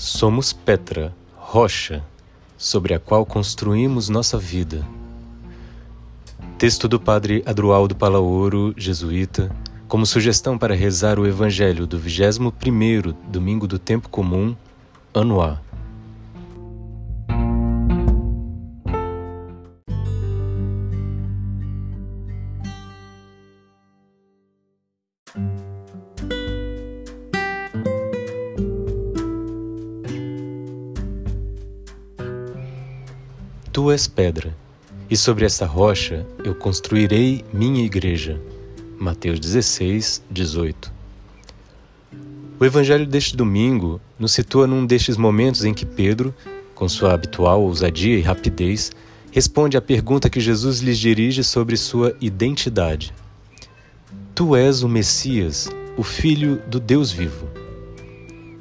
Somos Petra, rocha, sobre a qual construímos nossa vida. Texto do Padre Adroaldo Palaoro, jesuíta, como sugestão para rezar o Evangelho do 21º Domingo do Tempo Comum, ano A. Tu és pedra, e sobre esta rocha eu construirei minha igreja. Mateus 16, 18. O evangelho deste domingo nos situa num destes momentos em que Pedro, com sua habitual ousadia e rapidez, responde à pergunta que Jesus lhes dirige sobre sua identidade. Tu és o Messias, o Filho do Deus vivo.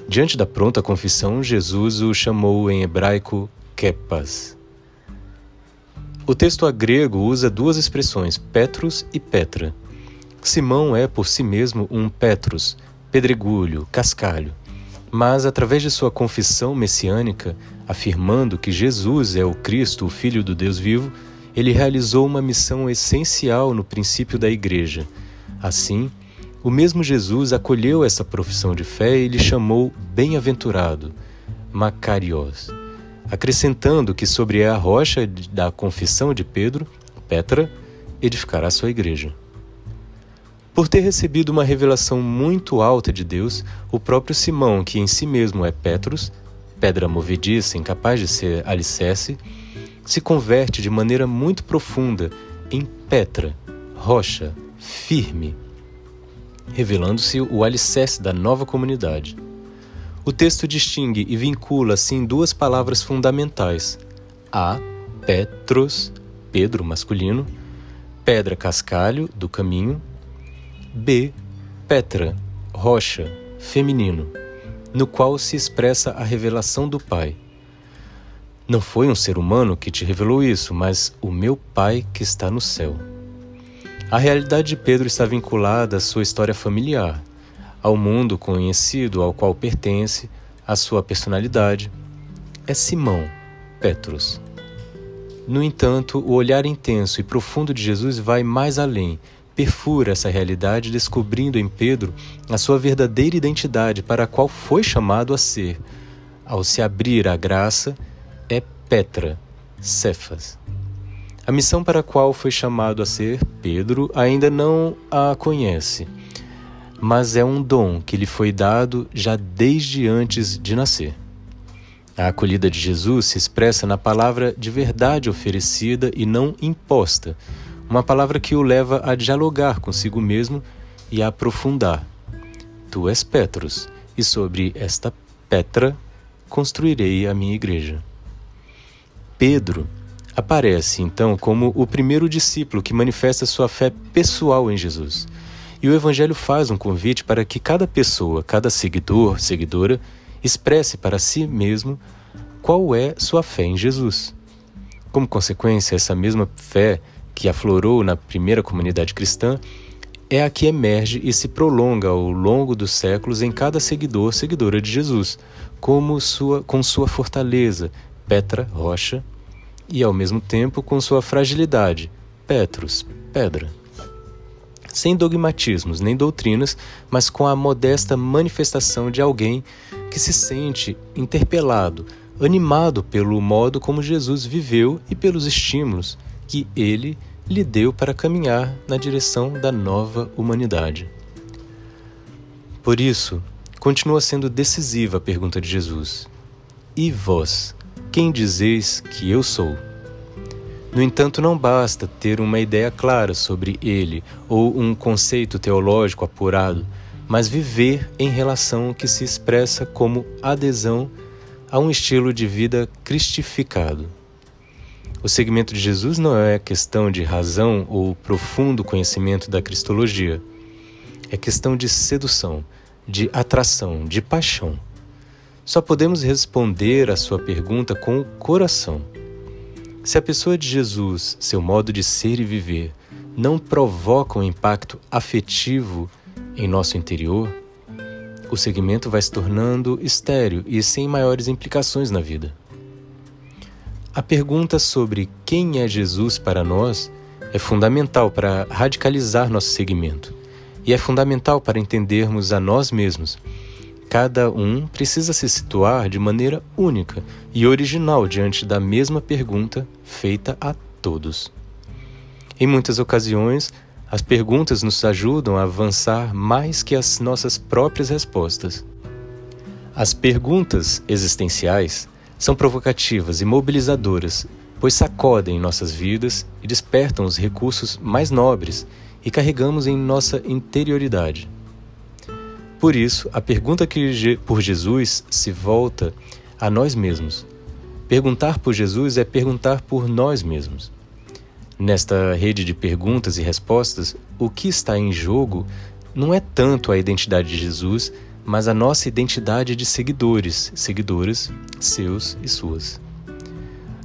Diante da pronta confissão, Jesus o chamou em hebraico Kepas, o texto grego usa duas expressões, Petrus e Petra. Simão é por si mesmo um Petrus, pedregulho, cascalho. Mas, através de sua confissão messiânica, afirmando que Jesus é o Cristo, o Filho do Deus vivo, ele realizou uma missão essencial no princípio da Igreja. Assim, o mesmo Jesus acolheu essa profissão de fé e lhe chamou bem-aventurado, Macarios acrescentando que sobre a rocha da confissão de Pedro, Petra, edificará sua igreja. Por ter recebido uma revelação muito alta de Deus, o próprio Simão, que em si mesmo é Petrus, pedra movediça incapaz de ser alicerce, se converte de maneira muito profunda em Petra, rocha, firme, revelando-se o alicerce da nova comunidade. O texto distingue e vincula assim duas palavras fundamentais: A, Petros, Pedro masculino, pedra cascalho do caminho, B, Petra, rocha, feminino, no qual se expressa a revelação do Pai. Não foi um ser humano que te revelou isso, mas o meu Pai que está no céu. A realidade de Pedro está vinculada à sua história familiar, ao mundo conhecido ao qual pertence, à sua personalidade, é Simão, Petrus. No entanto, o olhar intenso e profundo de Jesus vai mais além, perfura essa realidade, descobrindo em Pedro a sua verdadeira identidade para a qual foi chamado a ser. Ao se abrir à graça, é Petra, Cefas. A missão para a qual foi chamado a ser, Pedro ainda não a conhece mas é um dom que lhe foi dado já desde antes de nascer. A acolhida de Jesus se expressa na palavra de verdade oferecida e não imposta, uma palavra que o leva a dialogar consigo mesmo e a aprofundar. Tu és Petrus, e sobre esta Petra construirei a minha igreja. Pedro aparece então como o primeiro discípulo que manifesta sua fé pessoal em Jesus e o Evangelho faz um convite para que cada pessoa, cada seguidor, seguidora, expresse para si mesmo qual é sua fé em Jesus. Como consequência, essa mesma fé que aflorou na primeira comunidade cristã é a que emerge e se prolonga ao longo dos séculos em cada seguidor, seguidora de Jesus, como sua, com sua fortaleza, Petra, rocha, e ao mesmo tempo com sua fragilidade, Petrus, pedra sem dogmatismos nem doutrinas, mas com a modesta manifestação de alguém que se sente interpelado, animado pelo modo como Jesus viveu e pelos estímulos que ele lhe deu para caminhar na direção da nova humanidade. Por isso, continua sendo decisiva a pergunta de Jesus: E vós, quem dizeis que eu sou? No entanto, não basta ter uma ideia clara sobre ele ou um conceito teológico apurado, mas viver em relação que se expressa como adesão a um estilo de vida cristificado. O segmento de Jesus não é questão de razão ou profundo conhecimento da cristologia. É questão de sedução, de atração, de paixão. Só podemos responder à sua pergunta com o coração. Se a pessoa de Jesus, seu modo de ser e viver, não provoca um impacto afetivo em nosso interior, o segmento vai se tornando estéreo e sem maiores implicações na vida. A pergunta sobre quem é Jesus para nós é fundamental para radicalizar nosso segmento e é fundamental para entendermos a nós mesmos. Cada um precisa se situar de maneira única e original diante da mesma pergunta feita a todos. Em muitas ocasiões, as perguntas nos ajudam a avançar mais que as nossas próprias respostas. As perguntas existenciais são provocativas e mobilizadoras, pois sacodem nossas vidas e despertam os recursos mais nobres e carregamos em nossa interioridade. Por isso, a pergunta que por Jesus se volta a nós mesmos. Perguntar por Jesus é perguntar por nós mesmos. Nesta rede de perguntas e respostas, o que está em jogo não é tanto a identidade de Jesus, mas a nossa identidade de seguidores, seguidoras seus e suas.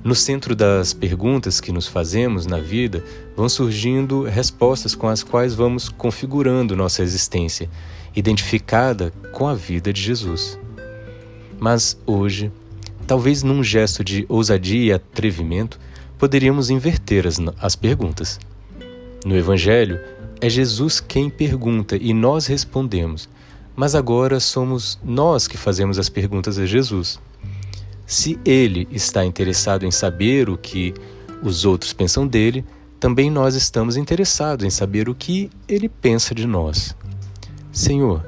No centro das perguntas que nos fazemos na vida vão surgindo respostas com as quais vamos configurando nossa existência, identificada com a vida de Jesus. Mas hoje, talvez num gesto de ousadia e atrevimento, poderíamos inverter as, as perguntas. No Evangelho, é Jesus quem pergunta e nós respondemos mas agora somos nós que fazemos as perguntas a Jesus. Se ele está interessado em saber o que os outros pensam dele, também nós estamos interessados em saber o que ele pensa de nós. Senhor,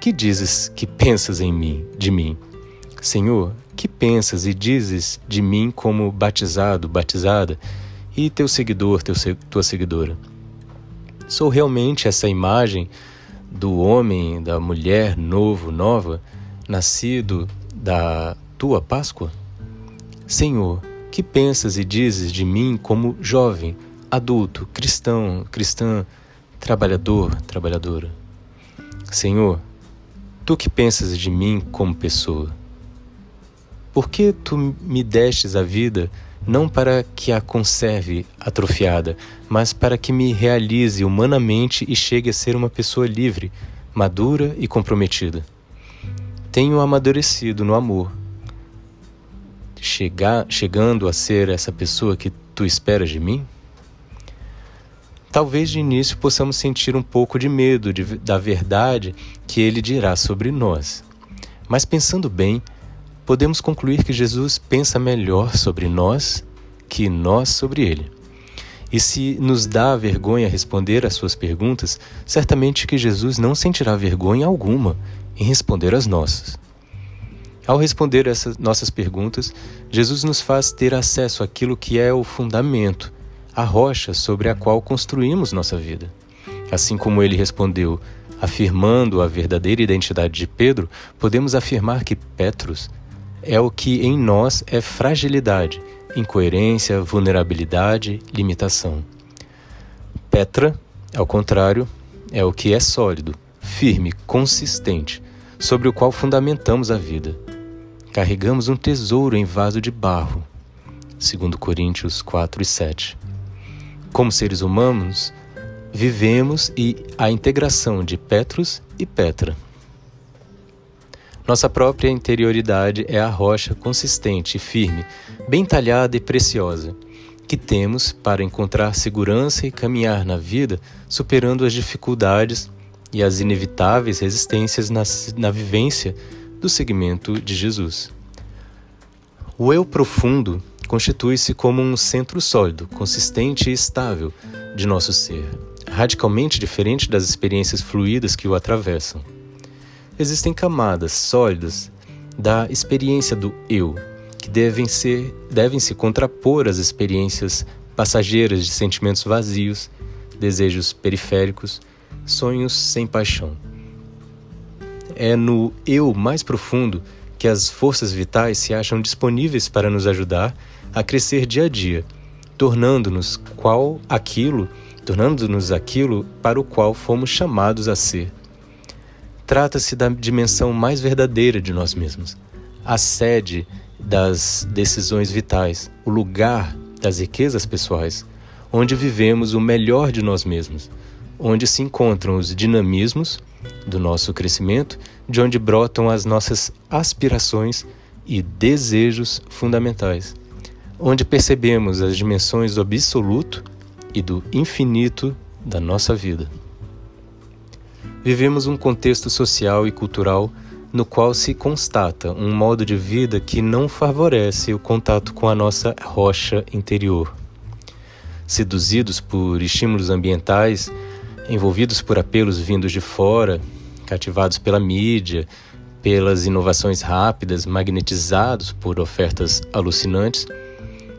que dizes que pensas em mim, de mim? Senhor, que pensas e dizes de mim como batizado, batizada e teu seguidor, teu, tua seguidora? Sou realmente essa imagem do homem, da mulher novo, nova, nascido da tua Páscoa? Senhor, que pensas e dizes de mim como jovem, adulto, cristão, cristã, trabalhador, trabalhadora? Senhor, tu que pensas de mim como pessoa? Por que tu me destes a vida não para que a conserve atrofiada, mas para que me realize humanamente e chegue a ser uma pessoa livre, madura e comprometida. Tenho amadurecido no amor, chegar, chegando a ser essa pessoa que tu esperas de mim? Talvez de início possamos sentir um pouco de medo de, da verdade que ele dirá sobre nós. Mas pensando bem, podemos concluir que Jesus pensa melhor sobre nós que nós sobre ele. E se nos dá vergonha responder às suas perguntas, certamente que Jesus não sentirá vergonha alguma em responder às nossas. Ao responder essas nossas perguntas, Jesus nos faz ter acesso àquilo que é o fundamento, a rocha sobre a qual construímos nossa vida. Assim como ele respondeu, afirmando a verdadeira identidade de Pedro, podemos afirmar que Petrus é o que em nós é fragilidade, incoerência, vulnerabilidade, limitação. Petra, ao contrário, é o que é sólido, firme, consistente, sobre o qual fundamentamos a vida. Carregamos um tesouro em vaso de barro. 2 Coríntios 4 e 7. Como seres humanos, vivemos e a integração de Petrus e Petra. Nossa própria interioridade é a rocha consistente e firme, bem talhada e preciosa, que temos para encontrar segurança e caminhar na vida superando as dificuldades e as inevitáveis resistências na, na vivência do segmento de Jesus. O eu profundo constitui-se como um centro sólido, consistente e estável de nosso ser, radicalmente diferente das experiências fluídas que o atravessam existem camadas sólidas da experiência do eu, que devem, ser, devem se contrapor às experiências passageiras de sentimentos vazios, desejos periféricos, sonhos sem paixão. É no eu mais profundo que as forças vitais se acham disponíveis para nos ajudar a crescer dia a dia, tornando-nos qual aquilo, tornando-nos aquilo para o qual fomos chamados a ser. Trata-se da dimensão mais verdadeira de nós mesmos, a sede das decisões vitais, o lugar das riquezas pessoais, onde vivemos o melhor de nós mesmos, onde se encontram os dinamismos do nosso crescimento, de onde brotam as nossas aspirações e desejos fundamentais, onde percebemos as dimensões do absoluto e do infinito da nossa vida. Vivemos um contexto social e cultural no qual se constata um modo de vida que não favorece o contato com a nossa rocha interior. Seduzidos por estímulos ambientais, envolvidos por apelos vindos de fora, cativados pela mídia, pelas inovações rápidas, magnetizados por ofertas alucinantes,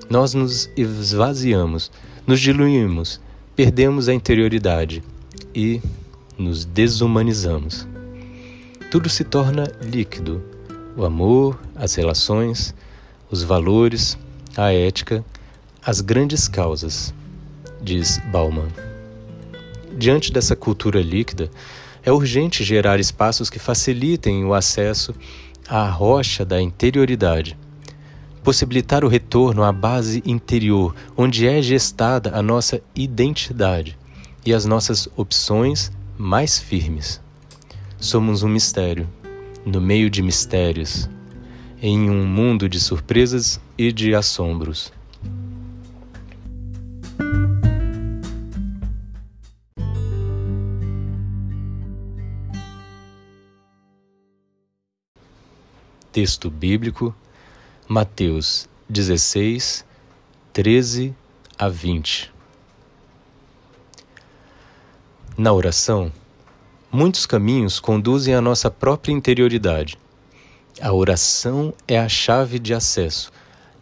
nós nos esvaziamos, nos diluímos, perdemos a interioridade e nos desumanizamos tudo se torna líquido: o amor, as relações, os valores, a ética, as grandes causas, diz Bauman. Diante dessa cultura líquida, é urgente gerar espaços que facilitem o acesso à rocha da interioridade. Possibilitar o retorno à base interior, onde é gestada a nossa identidade e as nossas opções mais firmes. Somos um mistério, no meio de mistérios, em um mundo de surpresas e de assombros. Texto bíblico, Mateus 16, 13 a 20. Na oração, Muitos caminhos conduzem à nossa própria interioridade. A oração é a chave de acesso.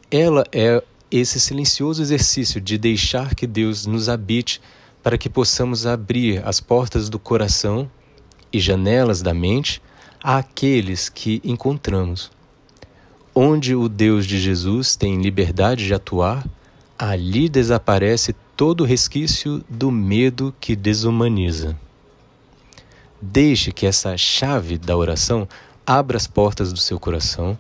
Ela é esse silencioso exercício de deixar que Deus nos habite para que possamos abrir as portas do coração e janelas da mente àqueles que encontramos. Onde o Deus de Jesus tem liberdade de atuar, ali desaparece todo resquício do medo que desumaniza. Deixe que essa chave da oração abra as portas do seu coração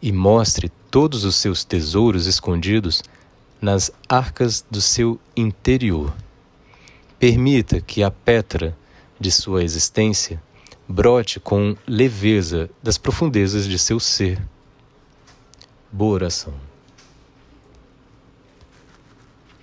e mostre todos os seus tesouros escondidos nas arcas do seu interior. Permita que a Petra de sua existência brote com leveza das profundezas de seu ser. Boa oração.